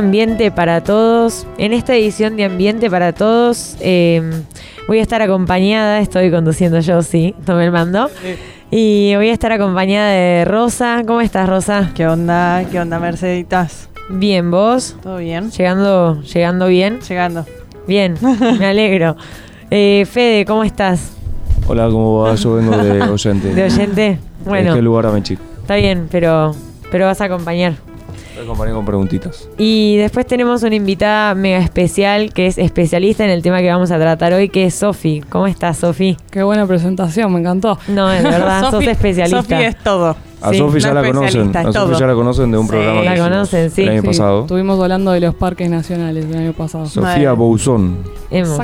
Ambiente para todos. En esta edición de Ambiente para Todos eh, voy a estar acompañada, estoy conduciendo yo, sí, tomé el mando. Y voy a estar acompañada de Rosa. ¿Cómo estás, Rosa? ¿Qué onda? ¿Qué onda, Merceditas? Bien, ¿vos? ¿Todo bien? Llegando, llegando bien. Llegando. Bien, me alegro. Eh, Fede, ¿cómo estás? Hola, ¿cómo va? Yo vengo de oyente. ¿De oyente? Bueno, ¿En qué lugar a chico? está bien, pero, pero vas a acompañar. Te acompañé con preguntitas. Y después tenemos una invitada mega especial que es especialista en el tema que vamos a tratar hoy, que es Sofi. ¿Cómo estás, Sofi? Qué buena presentación, me encantó. No, es verdad, sos Sofi- especialista. Sofi es todo. A Sí, Sofi ya la conocen. A Sofi ya la conocen de un Sí, programa la conocen, sí. El año Sí, pasado. Estuvimos hablando de los parques nacionales el año pasado. Sofía. Bouzón,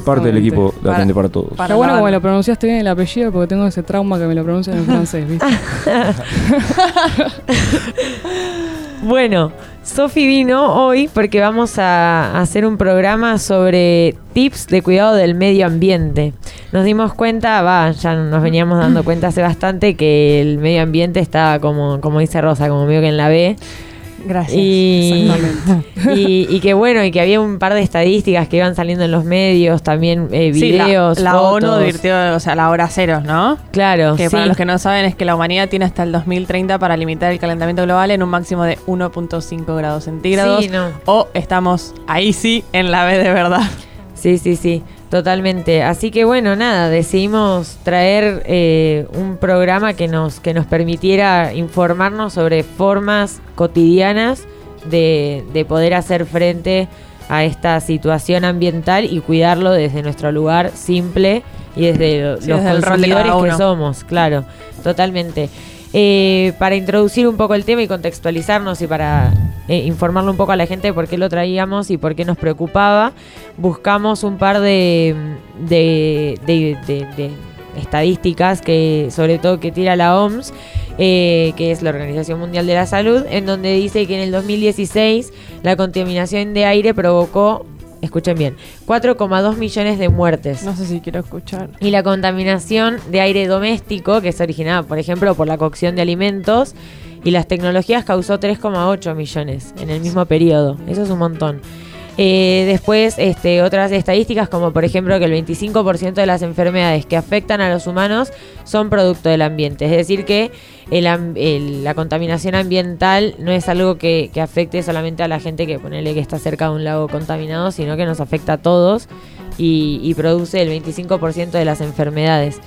parte del equipo de Para- Aprende para Todos. para- Está bueno como lo pronunciaste bien el apellido porque tengo ese trauma que me lo pronuncian en francés, ¿viste? Bueno, Sofi vino hoy porque vamos a hacer un programa sobre tips de cuidado del medio ambiente. Nos dimos cuenta, va, ya nos veníamos dando cuenta hace bastante que el medio ambiente estaba como, como dice Rosa, como medio que en la B. Gracias. Y, Exactamente. y, y que bueno, y que había un par de estadísticas que iban saliendo en los medios, también eh, Sí, la- videos, la, fotos. ONU o sea, la hora cero, ¿no? Claro, Que sí. para los que no saben es que la humanidad tiene hasta el 2030 para limitar el calentamiento global en un máximo de 1.5 grados centígrados. Sí, no. O estamos ahí sí en la B de verdad. Sí, sí, sí, totalmente. Así que bueno, nada, decidimos traer eh, un programa que nos, que nos permitiera informarnos sobre formas cotidianas de, de poder hacer frente a esta situación ambiental y cuidarlo desde nuestro lugar simple y desde Sí, los desde consumidores que somos, claro, totalmente. Eh, para introducir un poco el tema y contextualizarnos y para eh, informarle un poco a la gente de por qué lo traíamos y por qué nos preocupaba, buscamos un par de, de, estadísticas que sobre todo que tira la OMS, eh, que es la Organización Mundial de la Salud, en donde dice que en el 2016 la contaminación de aire provocó, escuchen bien, 4,2 millones de muertes. No sé si quiero escuchar. Y la contaminación de aire doméstico, que es originada, por ejemplo, por la cocción de alimentos, y las tecnologías causó 3,8 millones en el mismo periodo. Eso es un montón. Eh, después, este, otras estadísticas, como por ejemplo que el 25% de las enfermedades que afectan a los humanos son producto del ambiente. Es decir, que la contaminación ambiental no es algo que, afecte solamente a la gente que ponele que está cerca de un lago contaminado, sino que nos afecta a todos y produce el 25% de las enfermedades.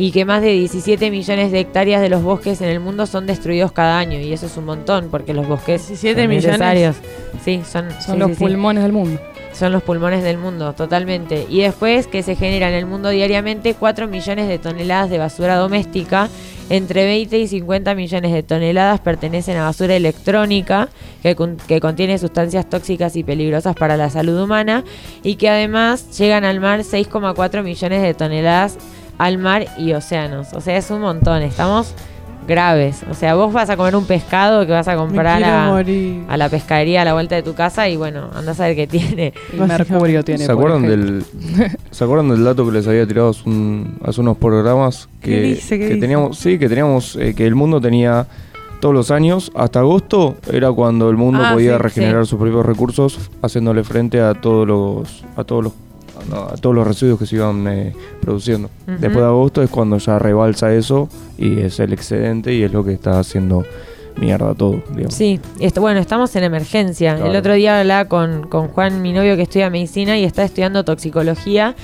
Y que más de 17 millones de hectáreas de los bosques en el mundo son destruidos cada año. Y eso es un montón, porque los bosques 17 son millones. necesarios. Sí, son, Son sí, los sí, sí. pulmones del mundo. Son los pulmones del mundo, totalmente. Y después que se genera en el mundo diariamente 4 millones de toneladas de basura doméstica. Entre 20 y 50 millones de toneladas pertenecen a basura electrónica, que, con- que contiene sustancias tóxicas y peligrosas para la salud humana. Y que además llegan al mar 6,4 millones de toneladas al mar y océanos. O sea, es un montón. Estamos graves. O sea, vos vas a comer un pescado que vas a comprar a, la pescadería a la vuelta de tu casa y bueno, andás a ver qué tiene. El Básicamente. mercurio tiene. ¿Se acuerdan, del, ¿Se acuerdan del dato que les había tirado hace, un- hace unos programas? Que, ¿Qué dice? ¿Qué que dice? teníamos, sí, que teníamos, eh, que el mundo tenía todos los años, hasta agosto, era cuando el mundo Ah, podía sí, regenerar sí. sus propios recursos, haciéndole frente a todos los, a todos los, no, a todos los residuos que se iban eh, produciendo. Después de agosto es cuando ya rebalsa eso y es el excedente y es lo que está haciendo mierda todo, digamos. Sí, esto, bueno, estamos en emergencia. Claro. El otro día hablaba con, con Juan, mi novio que estudia medicina y está estudiando toxicología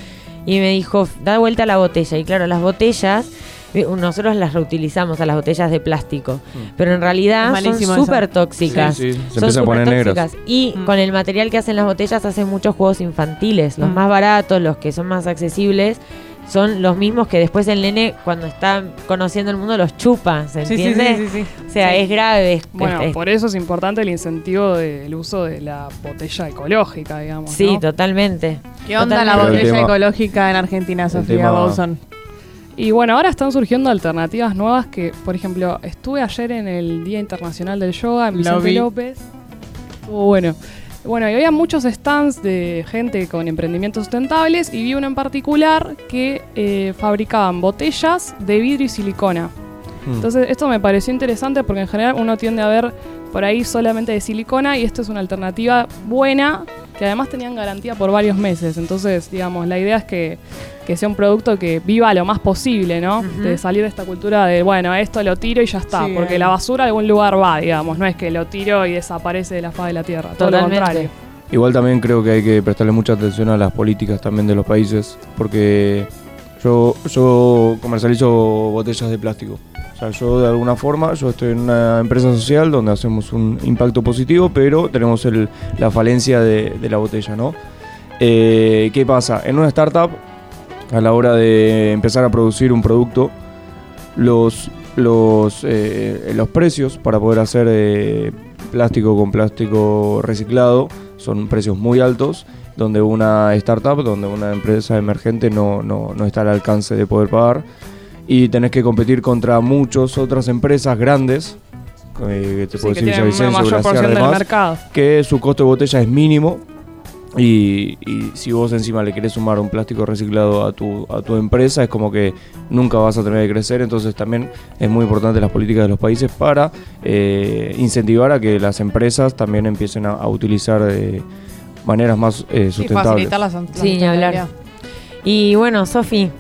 y me dijo, da vuelta a la botella. Y claro, las botellas, nosotros las reutilizamos a las botellas de plástico, pero en realidad son súper tóxicas. Sí, sí, se Son empieza a poner supertóxicas. negras. Y Mm. con el material que hacen las botellas hacen muchos juegos infantiles. Los Mm. más baratos, los que son más accesibles, son los mismos que después el nene, cuando está conociendo el mundo, los chupa. ¿Se Sí, sí, entiende? sí, sí, sí. O sea, Sí. es grave. es- Bueno, es- por eso es importante el incentivo del uso de la botella ecológica, digamos. Sí, ¿no? totalmente. ¿Qué onda la botella tema- ecológica en Argentina, Sofía Bowson? Y bueno, ahora están surgiendo alternativas nuevas que, por ejemplo, estuve ayer en el Día Internacional del Yoga en Vicente vi. López. Estuvo bueno. Bueno, y había muchos stands de gente con emprendimientos sustentables y vi uno en particular que eh, fabricaban botellas de vidrio y silicona. Mm. Entonces, esto me pareció interesante porque en general uno tiende a ver por ahí solamente de silicona y esto es una alternativa buena que además tenían garantía por varios meses. Entonces, digamos, la idea es que, que sea un producto que viva lo más posible, ¿no? De salir de esta cultura de, bueno, esto lo tiro y ya está, Sí, porque eh. la basura a algún lugar va, digamos, no es que lo tiro y desaparece de la faz de la tierra, todo lo Totalmente. contrario. Igual también creo que hay que prestarle mucha atención a las políticas también de los países, porque yo, yo comercializo botellas de plástico. O sea, yo de alguna forma, yo estoy en una empresa social donde hacemos un impacto positivo, pero tenemos el- la falencia de, de la botella, ¿no? Eh, ¿Qué pasa? En una startup, a la hora de empezar a producir un producto, los, los, eh, los precios para poder hacer eh, plástico con plástico reciclado son precios muy altos, donde una startup, donde una empresa emergente no, no, no está al alcance de poder pagar. Y tenés que competir contra muchas otras empresas grandes, eh, que te Sí, puedo que decir que su costo de botella es mínimo y, y si vos encima le querés sumar un plástico reciclado a tu, a tu empresa es como que nunca vas a tener que crecer, entonces también es muy importante las políticas de los países para eh, incentivar a que las empresas también empiecen a, a utilizar de maneras más eh, Y sustentables. facilitar la, la Sí, hablar. Y bueno, Sofi,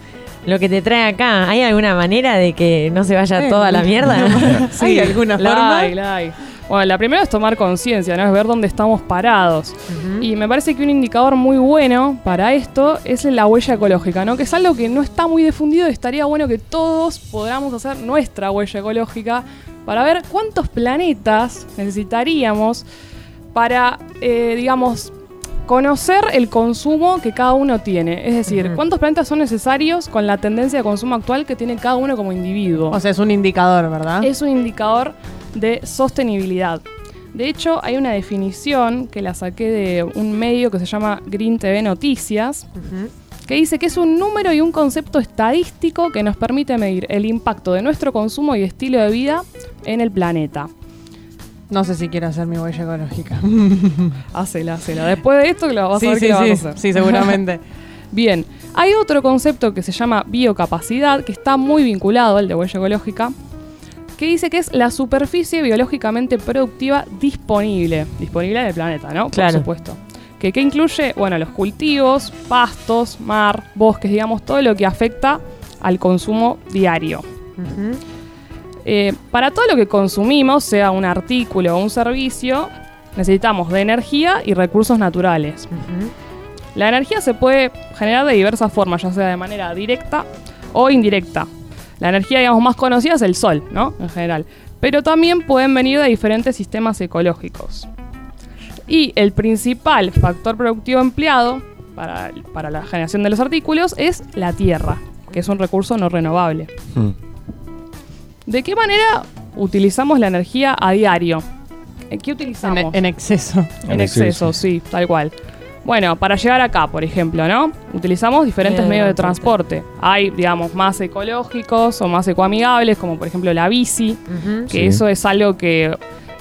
lo que te trae acá, ¿hay alguna manera de que no se vaya Eh. toda la mierda? ¿Hay alguna La forma? hay, la hay. Bueno, la primera es tomar conciencia, ¿no? Es ver dónde estamos parados. Y me parece que un indicador muy bueno para esto es la huella ecológica, ¿no? Que es algo que no está muy difundido y estaría bueno que todos podamos hacer nuestra huella ecológica para ver cuántos planetas necesitaríamos para, eh, digamos, conocer el consumo que cada uno tiene. Es decir, Ujú. cuántos planetas son necesarios con la tendencia de consumo actual que tiene cada uno como individuo O sea, es un indicador, ¿verdad? es un indicador de sostenibilidad. De hecho, hay una definición que la saqué de un medio que se llama Green TV Noticias, que dice que es un número y un concepto estadístico que nos permite medir el impacto de nuestro consumo y estilo de vida en el planeta. No sé si quiero hacer mi huella ecológica. Hacela, hacela. Después de esto, lo vas a sí, ver sí, que la vas a sí, hacer. sí, seguramente. Bien, hay otro concepto que se llama biocapacidad, que está muy vinculado al de huella ecológica, que dice que es la superficie biológicamente productiva disponible, disponible en el planeta, ¿no? Claro. Por supuesto. Que, que incluye, bueno, los cultivos, pastos, mar, bosques, digamos, todo lo que afecta al consumo diario. Eh, para todo lo que consumimos, sea un artículo o un servicio, necesitamos de energía y recursos naturales. La energía se puede generar de diversas formas, ya sea de manera directa o indirecta. La energía, digamos, más conocida es el sol, ¿no? En general. Pero también pueden venir de diferentes sistemas ecológicos. Y el principal factor productivo empleado para, para la generación de los artículos es la tierra, que es un recurso no renovable. Mm. ¿De qué manera utilizamos la energía a diario? ¿En qué utilizamos? en exceso. En En exceso, exceso. sí, tal cual. Bueno, para llegar acá, por ejemplo, ¿no? Utilizamos diferentes medios de transporte. Hay, digamos, más ecológicos o más ecoamigables, como por ejemplo la bici, que Sí. eso es algo que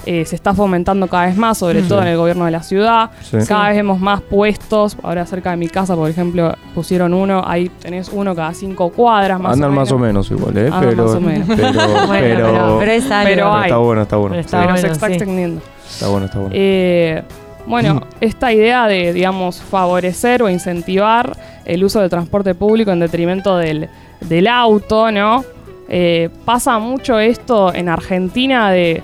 eh, se está fomentando cada vez más, sobre todo en el gobierno de la ciudad. Sí. Cada vez vemos más puestos. Ahora cerca de mi casa, por ejemplo, pusieron uno. Ahí tenés uno cada cinco cuadras, más Andan o más o menos. igual, ¿eh? Andan pero, más o menos. pero, Bueno, pero- pero, pero es algo. pero hay. está bueno, está bueno. Pero está Pero se bueno, está sí. extendiendo. Está bueno, está bueno. Eh, bueno, esta idea de, digamos, favorecer o incentivar el uso del transporte público en detrimento del, del auto, ¿no? Eh, pasa mucho esto en Argentina de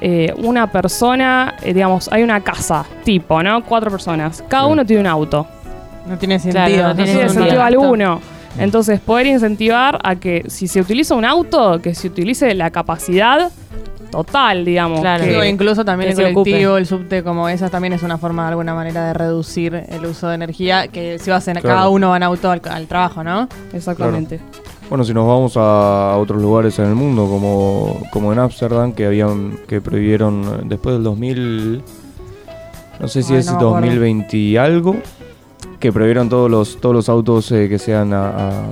eh, una persona, eh, digamos, hay una casa tipo, ¿no? Cuatro personas. Cada Sí. uno tiene un auto. No tiene sentido. Claro, no No tiene sentido alguno. Entonces, poder incentivar a que si se utiliza un auto, que se utilice la capacidad total, digamos. Claro. que- Digo, incluso también el colectivo, el subte, como esas, también es una forma de alguna manera de reducir el uso de energía, que si vas en, Claro. cada uno va en auto al, al trabajo, ¿no? Exactamente. Bueno, si nos vamos a otros lugares en el mundo, como, como en Ámsterdam, que habían que prohibieron eh, después del 2000, no sé si Ay, es no me acuerdo. 2020 y algo, que prohibieron todos los todos los autos eh, que sean a, a-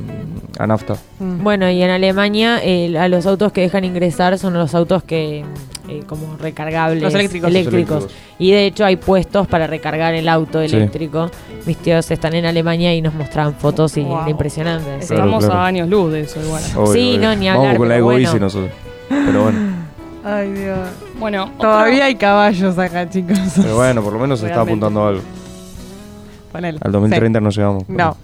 a nafta. Mm. Bueno, y en Alemania eh, a los autos que dejan ingresar son los autos que eh, como recargables Los eléctricos. Los eléctricos. Y de hecho hay puestos para recargar el auto Sí. eléctrico. Mis tíos están en Alemania y nos mostraban fotos y Wow. era impresionante. sí. Claro, Estamos claro. a años luz de eso igual. Obvio, Sí, obvio. no, ni Vamos hablar, con la pero bueno. nosotros. Pero bueno, Ay, Dios. Bueno, otra- Todavía hay caballos acá, chicos. Pero bueno, por lo menos se está apuntando a algo. Ponele. Al 2030 no llegamos. Sí. pero- No.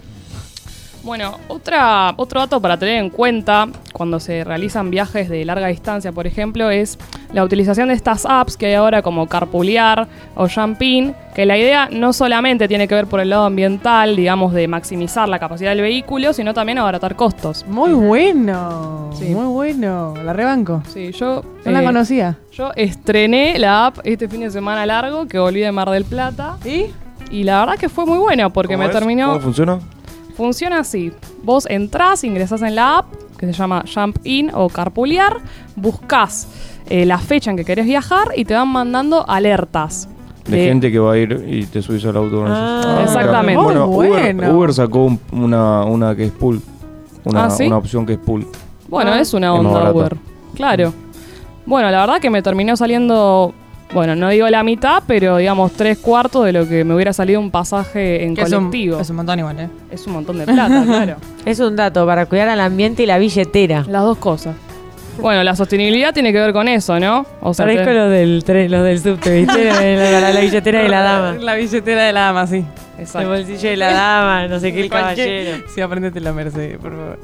Bueno, otra, otro dato para tener en cuenta cuando se realizan viajes de larga distancia, por ejemplo, es la utilización de estas apps que hay ahora como Carpoolear o Jumpin, que la idea no solamente tiene que ver por el lado ambiental, digamos, de maximizar la capacidad del vehículo, sino también abaratar costos. Muy bueno. Sí. Muy bueno. La rebanco. Sí, yo, No la eh, conocía. yo estrené la app este fin de semana largo que volví de Mar del Plata ¿Y? y la verdad que fue muy buena porque ¿Cómo me es? terminó... ¿Cómo funciona? Funciona así. Vos entrás, ingresás en la app, que se llama Jump In o Carpoolear, buscas eh, la fecha en que querés viajar y te van mandando alertas. De de- gente que va a ir y te subís al auto Ah, ellos. exactamente. Bueno, Uber, bueno. Uber sacó un- una, una que es pool. Una, Ah, ¿sí? una opción que es pool. Bueno, Ah. es una onda. Uber. Claro. Bueno, la verdad que me terminó saliendo, bueno, no digo la mitad, pero digamos tres cuartos de lo que me hubiera salido un pasaje en Que es un, colectivo. es un montón igual, ¿eh? Es un montón de plata, claro. Es un dato para cuidar al ambiente y la billetera. Las dos cosas. Bueno, la sostenibilidad tiene que ver con eso, ¿no? O sea, Parezco te- los del tren, los del subte, ¿viste? la, la- la billetera de la dama. La billetera de la dama, sí. El Exacto. bolsillo de la dama, no sé qué, el Cualquier- caballero. Sí, aprendete la Mercedes, por favor.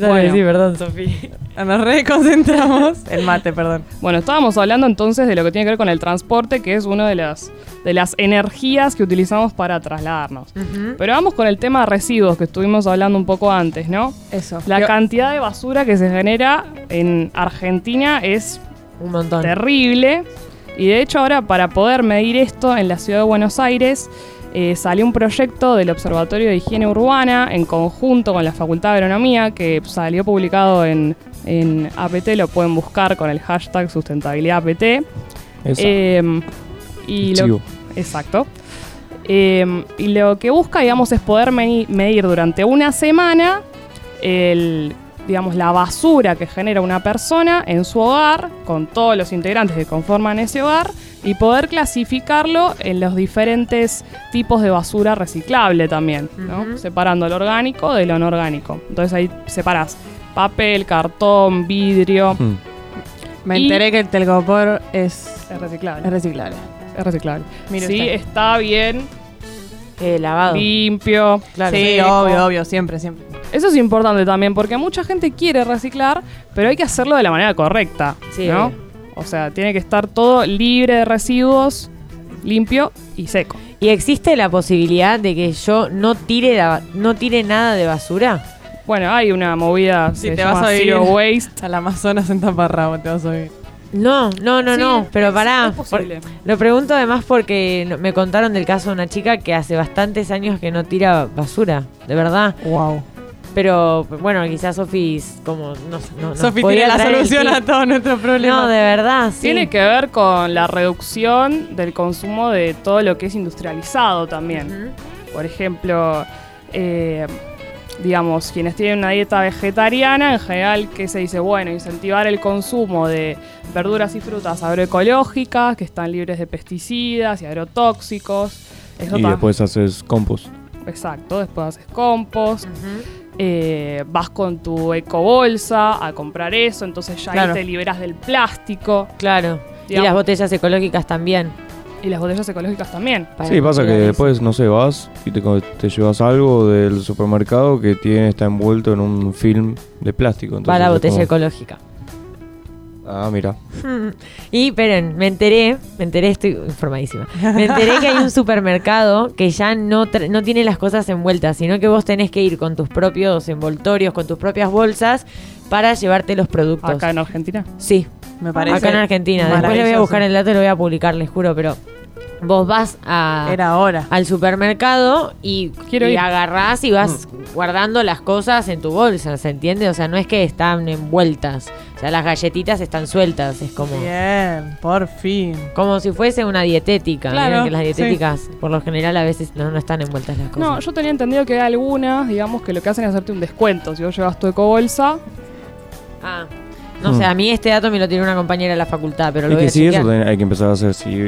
Dale, Bueno. sí, perdón, Sofía. Nos reconcentramos. El mate, perdón. Bueno, estábamos hablando entonces de lo que tiene que ver con el transporte, que es una de las, de las energías que utilizamos para trasladarnos. Pero vamos con el tema de residuos que estuvimos hablando un poco antes, ¿no? Eso. La Yo- cantidad de basura que se genera en Argentina es Un montón. terrible. Y de hecho ahora para poder medir esto en la ciudad de Buenos Aires eh, salió un proyecto del Observatorio de Higiene Urbana en conjunto con la Facultad de Agronomía que salió publicado en, en APT, lo pueden buscar con el hashtag sustentabilidad APT. Eh, y lo, exacto. Eh, y lo que busca, digamos, es poder medir durante una semana el, digamos, la basura que genera una persona en su hogar, con todos los integrantes que conforman ese hogar, y poder clasificarlo en los diferentes tipos de basura reciclable también, ¿no? Separando lo orgánico de lo no orgánico. Entonces ahí separas papel, cartón, vidrio. Hmm. Me y- enteré que el telgopor es, Es reciclable. es reciclable. Es reciclable. Mire sí, usted. está bien, Eh, lavado. limpio. Claro. sí, seco. obvio, obvio, siempre, siempre. Eso es importante también, porque mucha gente quiere reciclar, pero hay que hacerlo de la manera correcta. Sí, ¿no? O sea, tiene que estar todo libre de residuos, limpio y seco. ¿Y existe la posibilidad de que yo no tire, la- no tire nada de basura? Bueno, hay una movida Sí, se te llama vas a vivir. Zero Waste. Al Amazonas en taparrabo te vas a oír. No, no, no, Sí, no. Pero es- pará. es por- lo pregunto además porque no- me contaron del caso de una chica que hace bastantes años que no tira basura, de verdad. Wow. Pero bueno, quizás Sofi como no, no, Sofi tiene la solución a todos nuestros problemas. No, de verdad, sí. Tiene que ver con la reducción del consumo de todo lo que es industrializado también. Por ejemplo, eh, digamos, quienes tienen una dieta vegetariana, en general, ¿qué se dice? Bueno, incentivar el consumo de verduras y frutas agroecológicas, que están libres de pesticidas y agrotóxicos. Eso Y después haces compost. Exacto, después haces compost. Ujú. Eh, vas con tu ecobolsa a comprar eso, entonces ya Claro. ahí te liberas del plástico. Claro. Y las botellas ecológicas también. Y las botellas ecológicas también. Sí, pasa que después, no sé, vas y te, llevas algo del supermercado que tiene está envuelto en un film de plástico. entonces Para la botella como- ecológica. Ah, mira. Y esperen, me enteré, me enteré, estoy informadísima. Me enteré que hay un supermercado que ya no, tra- no tiene las cosas envueltas, sino que vos tenés que ir con tus propios envoltorios, con tus propias bolsas para llevarte los productos. Acá en Argentina. Sí, Me parece. acá en Argentina. Después le voy a maravilloso. buscar el dato y lo voy a publicar, les juro, pero vos vas a, Era ahora. al supermercado y, Quiero y ir. agarrás y vas guardando las cosas en tu bolsa, ¿se entiende? O sea, no es que están envueltas. O sea, las galletitas están sueltas, es como... Bien, por fin. Como si fuese una dietética. Claro, Vieron que las sí. dietéticas, por lo general, a veces no, no están envueltas las cosas. No, yo tenía entendido que hay algunas, digamos, que lo que hacen es hacerte un descuento. Si vos llevas tu ecobolsa, Ah. No sé, a mí este dato me lo tiene una compañera de la facultad, pero lo Es voy que a sí, eso chequear. hay que empezar a hacer. Si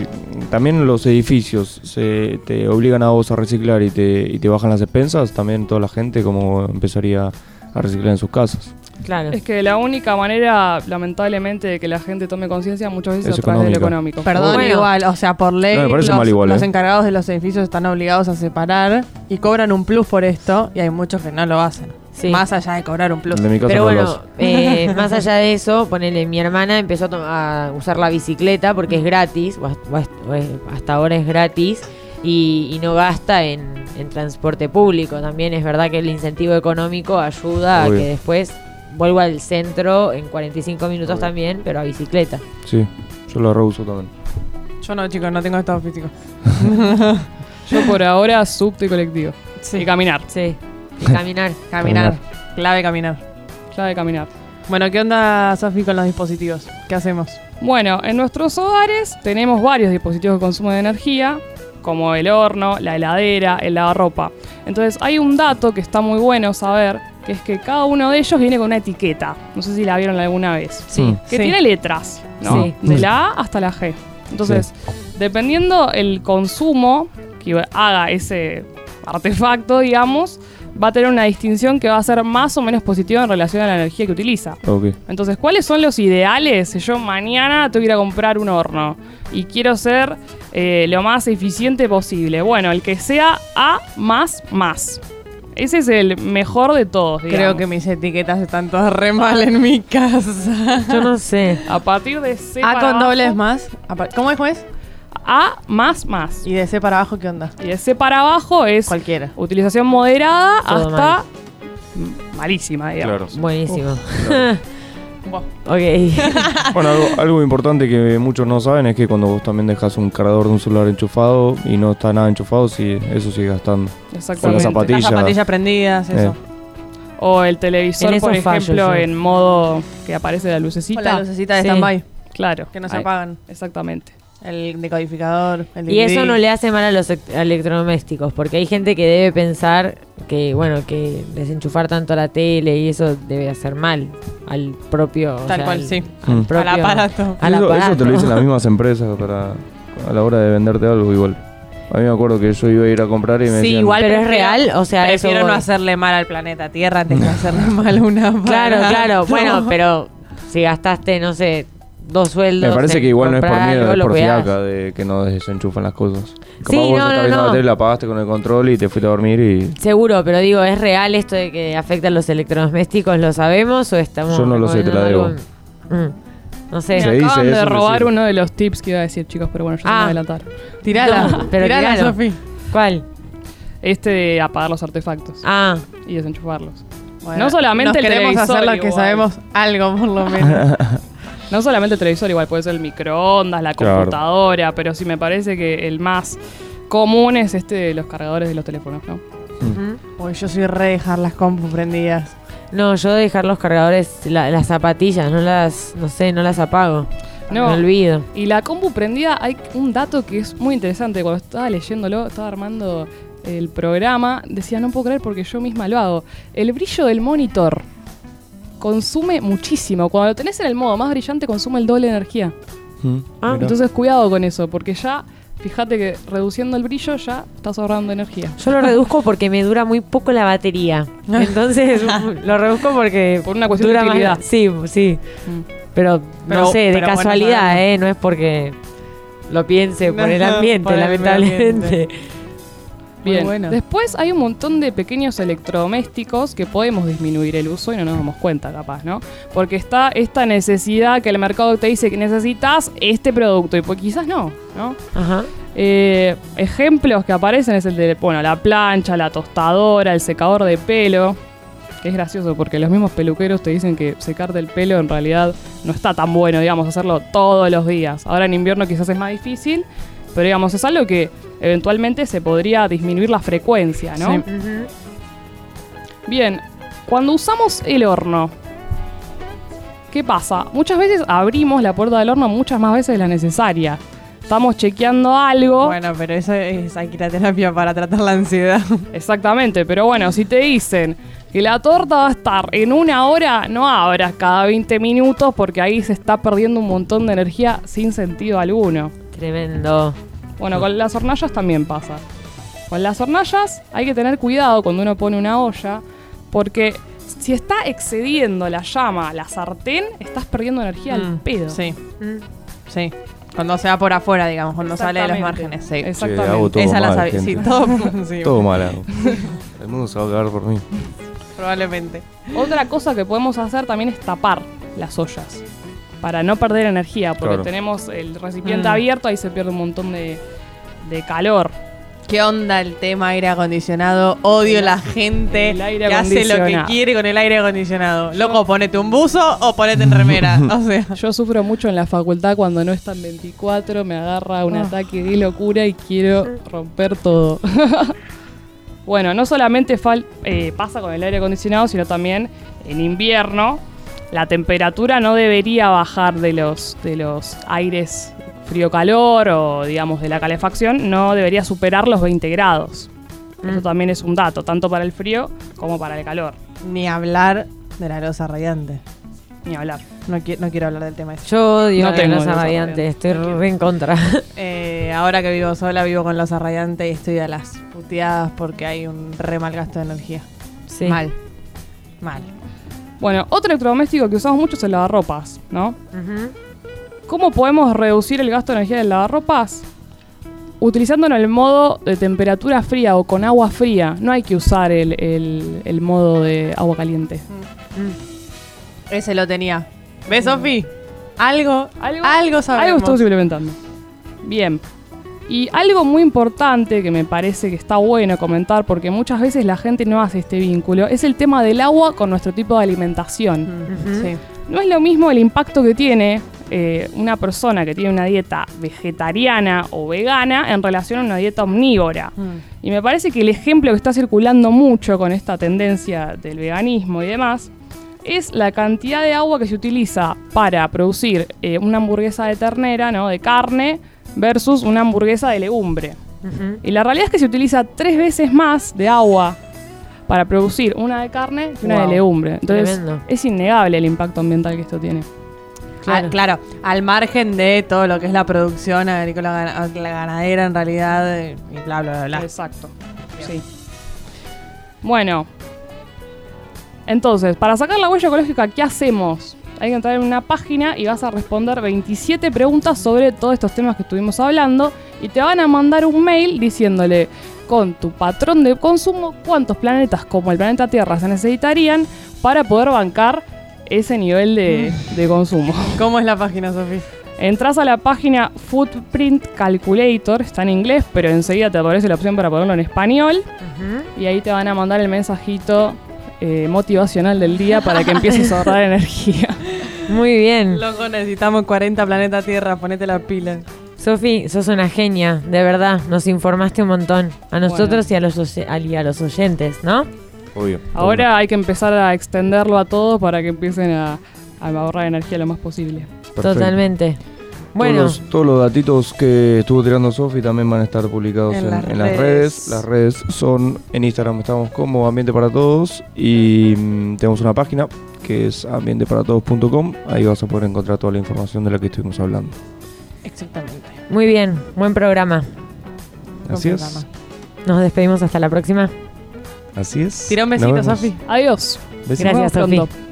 también los edificios se te obligan a vos a reciclar y te, y te bajan las expensas, también toda la gente como empezaría a reciclar en sus casas. Claro. Es que la única manera, lamentablemente, de que la gente tome conciencia muchas veces Es a través de lo económico. Perdón, Bueno. igual, o sea, por ley No, los ¿eh? encargados de los edificios están obligados a separar y cobran un plus por esto y hay muchos que no lo hacen. Sí. Más allá de cobrar un plus. El de mi casa Pero bueno, eh, más allá de eso, ponele, mi hermana empezó a, a usar la bicicleta porque es gratis, o hasta, o hasta- o es- hasta ahora es gratis, y, y no gasta en, en transporte público. También es verdad que el incentivo económico ayuda Obvio. a que después vuelva al centro en 45 minutos Obvio. también, pero a bicicleta. Sí, yo lo reuso también. Yo no, chicos, no tengo estado físico. Yo por ahora subte y colectivo. Sí. Y caminar. Sí, caminar. Caminar. Clave caminar. Clave caminar. Bueno, ¿qué onda, Sofi, con los dispositivos? ¿Qué hacemos? Bueno, en nuestros hogares tenemos varios dispositivos de consumo de energía, como el horno, la heladera, el lavarropa. Entonces hay un dato que está muy bueno saber, que es que cada uno de ellos viene con una etiqueta. No sé si la vieron alguna vez. Sí. Mm. Que Sí. tiene letras, ¿no? Sí. De la A hasta la G. Entonces, dependiendo el consumo que haga ese artefacto, digamos, va a tener una distinción que va a ser más o menos positiva en relación a la energía que utiliza. Ok. Entonces, ¿cuáles son los ideales? Si yo mañana tengo que ir a comprar un horno y quiero ser eh, lo más eficiente posible. Bueno, el que sea A más más. Ese es el mejor de todos. Creo digamos. que mis etiquetas están todas re mal en mi casa. Yo no sé. A partir de C A para con abajo, dobles más. ¿Cómo es, cómo es? A más más. Y de C para abajo, ¿qué onda? Y de C para abajo es Cualquiera. utilización moderada Todo hasta malísima, digamos. Claro. Buenísimo. Ok. Bueno, algo, algo importante que muchos no saben es que cuando vos también dejas un cargador de un celular enchufado y no está nada enchufado, sí, eso sigue gastando. Exactamente. Con la zapatilla. Las zapatillas prendidas, eso. Eh. O el televisor, eso por ejemplo, en modo que aparece la lucecita. Con la lucecita de Sí. stand-by, Claro. que no se Ahí. apagan. Exactamente. El decodificador, el Y eso no le hace mal a los ec- electrodomésticos, porque hay gente que debe pensar que, bueno, que desenchufar tanto la tele y eso debe hacer mal al propio... o Tal sea, cual, al- sí. al Mm. propio- Al aparato. al eso, te lo dicen las mismas empresas para a la hora de venderte algo igual. A mí me acuerdo que yo iba a ir a comprar y me Sí, decían, igual. Pero es real, o sea, eso Prefiero no hacerle mal al planeta Tierra antes que hacerle mal a una Claro, aparato. claro, bueno, pero si gastaste, no sé, dos sueldos... Me parece en que igual no es por miedo, algo, es por fiaca de que no desenchufan las cosas. Capaz Sí, vos no, estás no, no. la tele, la apagaste con el control y te fuiste a dormir y Seguro, pero digo, ¿es real esto de que afecta a los electrodomésticos? ¿Lo sabemos o estamos Yo no lo sé, te la algo? Mm, No sé. Se Me dice acaban de eso robar uno de los tips que iba a decir, chicos, pero bueno, yo se me Ah. voy a adelantar. Tirala, No, pero tirala. Sofi. ¿Cuál? Este de apagar los artefactos Ah, y desenchufarlos. Bueno, No solamente nos el queremos hacer lo que igual. sabemos algo, por lo menos. No solamente el televisor, igual puede ser el microondas, la Claro. computadora, pero sí me parece que el más común es este de los cargadores de los teléfonos, ¿no? Uy, yo soy re dejar las compus prendidas. no, yo dejar los cargadores, la- las zapatillas, no las, no sé, no las apago. No. Me olvido. Y la compu prendida, hay un dato que es muy interesante. Cuando estaba leyéndolo, estaba armando el programa, decía, no puedo creer porque yo misma lo hago. El brillo del monitor consume muchísimo. Cuando lo tenés en el modo más brillante, consume el doble de energía. Mm, Ah. Entonces, cuidado con eso, porque ya, fíjate que reduciendo el brillo ya estás ahorrando energía. Yo lo reduzco porque me dura muy poco la batería. Entonces lo reduzco porque Por una cuestión de más- utilidad. Sí, sí. Mm. Pero, Pero- no sé, de pero casualidad. ¿eh? No es porque lo piense por el No, ambiente, el lamentablemente. Bien, bueno. después hay un montón de pequeños electrodomésticos que podemos disminuir el uso y no nos damos cuenta, capaz, ¿no? Porque está esta necesidad que el mercado te dice que necesitas este producto y pues quizás no, ¿no? Ajá. Eh, ejemplos que aparecen es el de, bueno, la plancha, la tostadora, el secador de pelo. Que es gracioso porque los mismos peluqueros te dicen que secarte el pelo en realidad no está tan bueno, digamos, hacerlo todos los días. Ahora en invierno quizás es más difícil, pero digamos, es algo que eventualmente se podría disminuir la frecuencia, ¿no? Sí. Ujú. Bien, cuando usamos el horno, ¿qué pasa? Muchas veces abrimos la puerta del horno muchas más veces de la necesaria. Estamos chequeando algo. Bueno, pero eso es, hay que ir a terapia para tratar la ansiedad. Exactamente, pero bueno, si te dicen que la torta va a estar en una hora, no abras cada 20 minutos porque ahí se está perdiendo un montón de energía sin sentido alguno. Tremendo. Bueno, con las hornallas también pasa. Con las hornallas hay que tener cuidado cuando uno pone una olla porque si está excediendo la llama, la sartén, estás perdiendo energía al Mm, pedo. Sí, Mm. sí. Cuando se va por afuera, digamos, cuando sale de los márgenes. Sí. Exactamente. hago todo Esa la mal, gente. Sí, todo, sí, Todo mal hago. El mundo se va a cagar por mí. probablemente. Otra cosa que podemos hacer también es tapar las ollas para no perder energía, porque Claro. tenemos el recipiente Mm. abierto, ahí se pierde un montón de, de calor. ¿Qué onda el tema aire acondicionado? Odio la gente el aire que hace lo que quiere con el aire acondicionado. Loco, ponete un buzo o ponete en remera. O sea, Yo sufro mucho en la facultad cuando no están 24, me agarra un Ah. ataque de locura y quiero romper todo. bueno, no solamente fal- eh, pasa con el aire acondicionado, sino también en invierno la temperatura no debería bajar de los, de los aires frío-calor o digamos de la calefacción, no debería superar los 20 grados. Eso Mm. también es un dato, tanto para el frío como para el calor. ni hablar de la losa radiante. Ni hablar. No, qui- no quiero hablar del tema ese. Yo odio No la tengo losa radiante. estoy re en contra. Eh, ahora que vivo sola, vivo con losa radiante y estoy a las puteadas porque hay un re mal gasto de energía. Sí. Mal. Mal. Bueno, otro electrodoméstico que usamos mucho es el lavarropas, ¿no? ¿Cómo podemos reducir el gasto de energía del lavarropas? Utilizándolo en el modo de temperatura fría o con agua fría. No hay que usar el, el- el modo de agua caliente. Mm. Ese lo tenía. ¿Ves, Sofi? Algo, Algo- algo, sabemos. Algo estamos implementando. Bien. Y algo muy importante que me parece que está bueno comentar, porque muchas veces la gente no hace este vínculo, es el tema del agua con nuestro tipo de alimentación. Sí. No es lo mismo el impacto que tiene eh, una persona que tiene una dieta vegetariana o vegana en relación a una dieta omnívora. Mm. Y me parece que el ejemplo que está circulando mucho con esta tendencia del veganismo y demás es la cantidad de agua que se utiliza para producir eh, una hamburguesa de ternera, ¿no? De carne, versus una hamburguesa de legumbre. Y la realidad es que se utiliza tres veces más de agua para producir una de carne que una Wow, de legumbre. Entonces tremendo. es innegable el impacto ambiental que esto tiene. Claro. Ah, claro, al margen de todo lo que es la producción agrícola, la ganadera en realidad, eh, y bla, bla, bla, bla. Exacto. Sí. Bueno. Entonces, para sacar la huella ecológica, ¿qué hacemos? Hay que entrar en una página y vas a responder 27 preguntas sobre todos estos temas que estuvimos hablando y te van a mandar un mail diciéndole con tu patrón de consumo cuántos planetas como el planeta Tierra se necesitarían para poder bancar ese nivel de, de consumo. ¿Cómo es la página, Sofi? Entras a la página Footprint Calculator, está en inglés, pero enseguida te aparece la opción para ponerlo en español y ahí te van a mandar el mensajito eh, motivacional del día para que empieces a ahorrar energía. Muy bien. Loco, necesitamos 40 planetas Tierra, ponete la pila. Sofi, sos una genia, de verdad. Nos informaste un montón. A nosotros y, a los, oye- al- y a los oyentes, ¿no? Obvio. Ahora hay que empezar a extenderlo a todos para que empiecen a, a ahorrar energía lo más posible. Perfecto. Totalmente. Bueno, Todos los, todos los datitos que estuvo tirando Sofi también van a estar publicados En en, las en las redes. Las redes son en Instagram, estamos como Ambiente para Todos y mm, tenemos una página que es ambienteparatodos.com. Ahí vas a poder encontrar toda la información de la que estuvimos hablando. Exactamente. muy bien. Buen programa. Así Buen es. programa. Nos despedimos hasta la próxima. Así es. Tira un besito. Sofi. Adiós. Besitos. Gracias, Sofi.